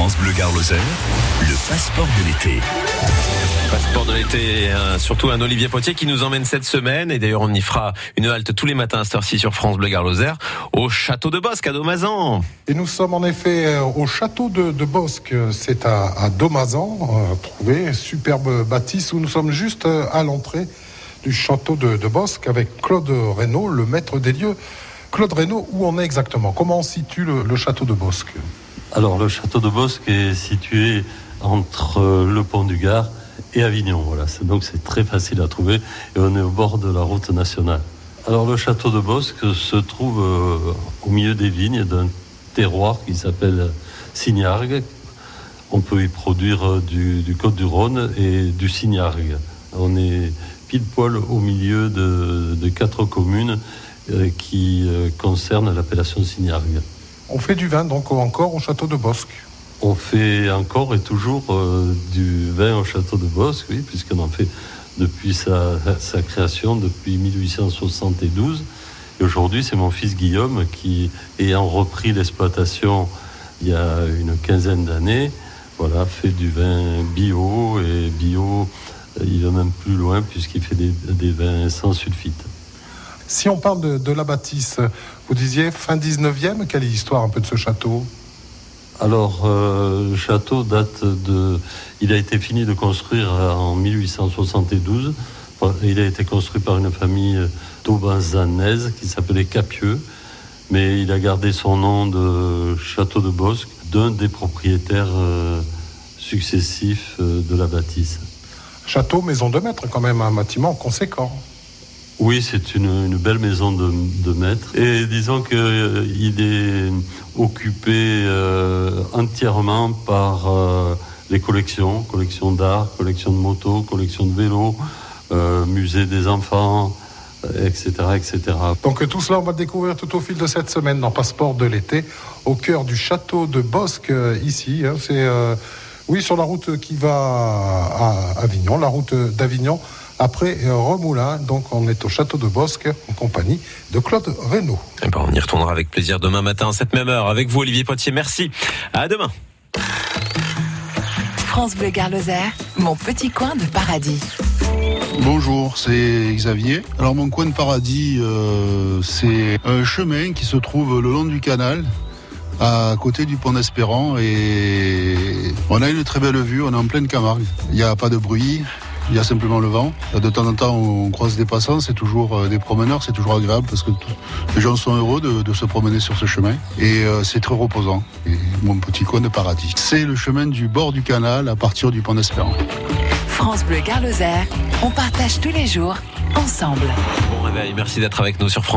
France Bleu Gare le passeport de l'été. Passeport de l'été, surtout un Olivier Potier qui nous emmène cette semaine. Et d'ailleurs, on y fera une halte tous les matins à cette heure-ci sur France Bleu Gare au château de Bosque à Domazan. Et nous sommes en effet euh, au château de, Bosque. C'est à, à Domazan, euh, trouvé, superbe bâtisse où nous sommes juste euh, à l'entrée du château de, Bosque avec Claude Reynaud, le maître des lieux. Claude Reynaud, où on est exactement? Comment on situe le, château de Bosque? Alors, le château de Bosque est situé entre le pont du Gard et Avignon. Voilà, donc c'est très facile à trouver et on est au bord de la route nationale. Alors, le château de Bosque se trouve euh, au milieu des vignes d'un terroir qui s'appelle Signargues. On peut y produire euh, du, Côte du Rhône et du Signargues. On est pile poil au milieu de quatre communes euh, qui euh, concerne l'appellation Signargue. On fait du vin donc encore au château de Bosque On fait encore et toujours euh, du vin au château de Bosque, oui, puisqu'on en fait depuis sa, création, depuis 1872. Et aujourd'hui, c'est mon fils Guillaume qui, ayant repris l'exploitation il y a une quinzaine d'années, voilà, fait du vin bio et bio, il va même plus loin puisqu'il fait des vins sans sulfite. Si on parle de, la bâtisse, vous disiez fin 19e, quelle est l'histoire un peu de ce château? Alors, euh, le château date de. Il a été fini de construire en 1872. Il a été construit par une famille taubazanaise qui s'appelait Capieux, mais il a gardé son nom de château de Bosque d'un des propriétaires euh, successifs euh, de la bâtisse. Château, maison de maître, quand même, un bâtiment conséquent. Oui, c'est une, belle maison de, maître. Et disons qu'il euh, est occupé euh, entièrement par euh, les collections, collections d'art, collections de motos, collections de vélos, musée des enfants, etc., etc. Donc tout cela, on va découvrir tout au fil de cette semaine dans Passeport de l'été, au cœur du château de Bosque, ici. Hein. c'est, oui, sur la route qui va à Avignon, la route d'Avignon après Remoulin. Donc on est au château de Bosque en compagnie de Claude Reynaud. Eh ben, on y retournera avec plaisir demain matin à cette même heure avec vous Olivier Potier. Merci. À demain. France Bleu Garloser, mon petit coin de paradis. Bonjour, c'est Xavier. Alors mon coin de paradis, euh, c'est un chemin qui se trouve le long du canal à côté du pont d'Espérant et on a une très belle vue, on est en pleine Camargue. Il n'y a pas de bruit, il y a simplement le vent. De temps en temps, on croise des passants, c'est toujours euh, des promeneurs, c'est toujours agréable parce que les gens sont heureux de, se promener sur ce chemin et euh, c'est très reposant. Et mon petit coin de paradis. C'est le chemin du bord du canal à partir du pont d'Espérance. France Bleu Garloser, on partage tous les jours ensemble. Bon réveil, merci d'être avec nous sur France.